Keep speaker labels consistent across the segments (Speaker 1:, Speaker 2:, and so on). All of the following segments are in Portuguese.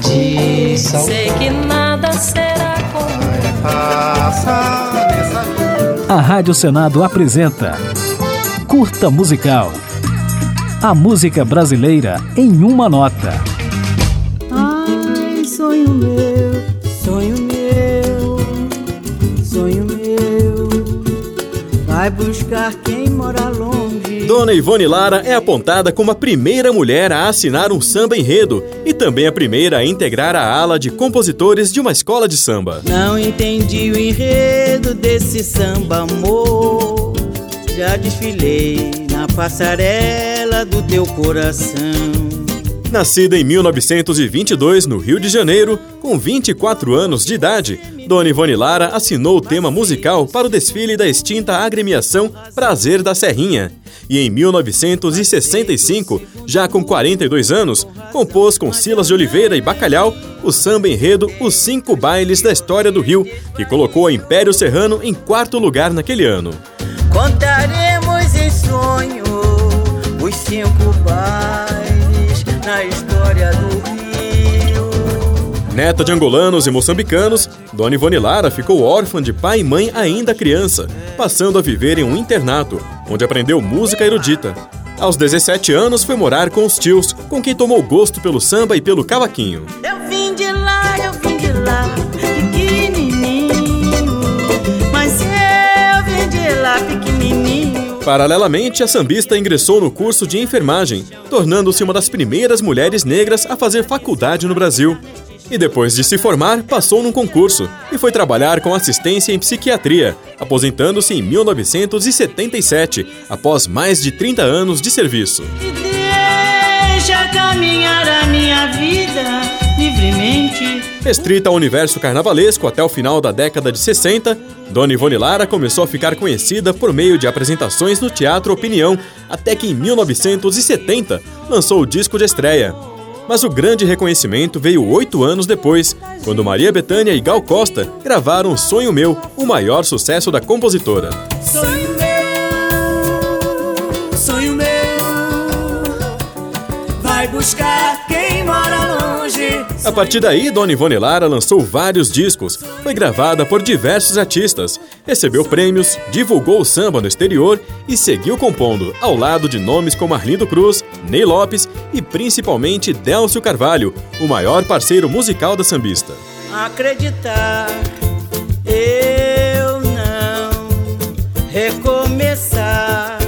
Speaker 1: tradição.
Speaker 2: Sei que nada será como
Speaker 3: A Rádio Senado apresenta Curta Musical. A música brasileira em uma nota.
Speaker 4: Ai, sonho meu, sonho meu, sonho meu. Vai buscar quem mora longe.
Speaker 5: Dona Ivone Lara é apontada como a primeira mulher a assinar um samba enredo e também a primeira a integrar a ala de compositores de uma escola de samba.
Speaker 4: Não entendi o enredo desse samba, amor. Já desfilei na passarela do teu coração.
Speaker 5: Nascida em 1922 no Rio de Janeiro, com 24 anos de idade, Dona Ivone Lara assinou o tema musical para o desfile da extinta agremiação Prazer da Serrinha. E em 1965, já com 42 anos, compôs com Silas de Oliveira e Bacalhau o samba enredo Os Cinco Bailes da História do Rio, que colocou o Império Serrano em quarto lugar naquele ano.
Speaker 4: Contaremos em sonho os cinco
Speaker 5: Neta de angolanos e moçambicanos, Dona Ivone Lara ficou órfã de pai e mãe ainda criança, passando a viver em um internato, onde aprendeu música erudita. Aos 17 anos foi morar com os tios, com quem tomou gosto pelo samba e pelo cavaquinho.
Speaker 4: Eu vim de lá, eu vim de lá, pequenininho. Mas eu vim de lá, pequenininho.
Speaker 5: Paralelamente, a sambista ingressou no curso de enfermagem, tornando-se uma das primeiras mulheres negras a fazer faculdade no Brasil. E depois de se formar, passou num concurso e foi trabalhar com assistência em psiquiatria, aposentando-se em 1977, após mais de 30 anos de serviço.
Speaker 4: E deixa caminhar a minha vida livremente.
Speaker 5: Restrita ao universo carnavalesco até o final da década de 60, Dona Ivone Lara começou a ficar conhecida por meio de apresentações no Teatro Opinião, até que em 1970 lançou o disco de estreia. Mas o grande reconhecimento veio oito anos depois, quando Maria Bethânia e Gal Costa gravaram Sonho Meu, o maior sucesso da compositora.
Speaker 4: Sonho meu, sonho meu. Vai buscar quem.
Speaker 5: A partir daí, Dona Ivone Lara lançou vários discos, foi gravada por diversos artistas, recebeu prêmios, divulgou o samba no exterior e seguiu compondo, ao lado de nomes como Arlindo Cruz, Ney Lopes e principalmente Délcio Carvalho, o maior parceiro musical da sambista.
Speaker 4: Acreditar, eu não recomeçar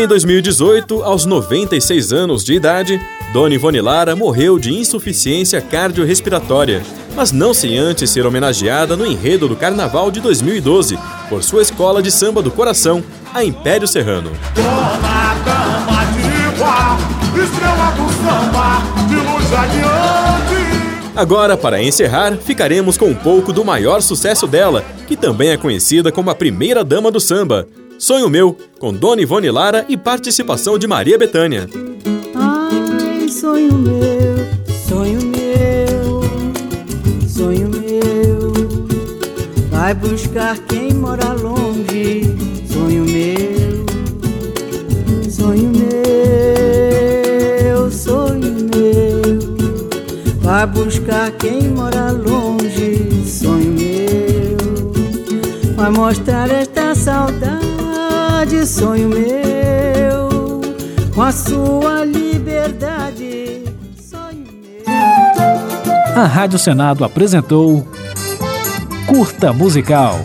Speaker 5: em 2018, aos 96 anos de idade, Dona Ivone Lara morreu de insuficiência cardiorrespiratória, mas não sem antes ser homenageada no enredo do Carnaval de 2012 por sua escola de samba do coração, a Império Serrano.
Speaker 6: Estrela do samba, de luz adiante.
Speaker 5: Agora, para encerrar, ficaremos com um pouco do maior sucesso dela, que também é conhecida como a primeira dama do samba. Sonho Meu, com Dona Ivone Lara e participação de Maria Bethânia.
Speaker 4: Ai, sonho meu, sonho meu, sonho meu. Vai buscar quem Vai buscar quem mora longe. Sonho meu, vai mostrar esta saudade. Sonho meu, com a sua liberdade. Sonho meu.
Speaker 3: A Rádio Senado apresentou Curta Musical.